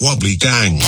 Wobbly Gang.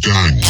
Gang.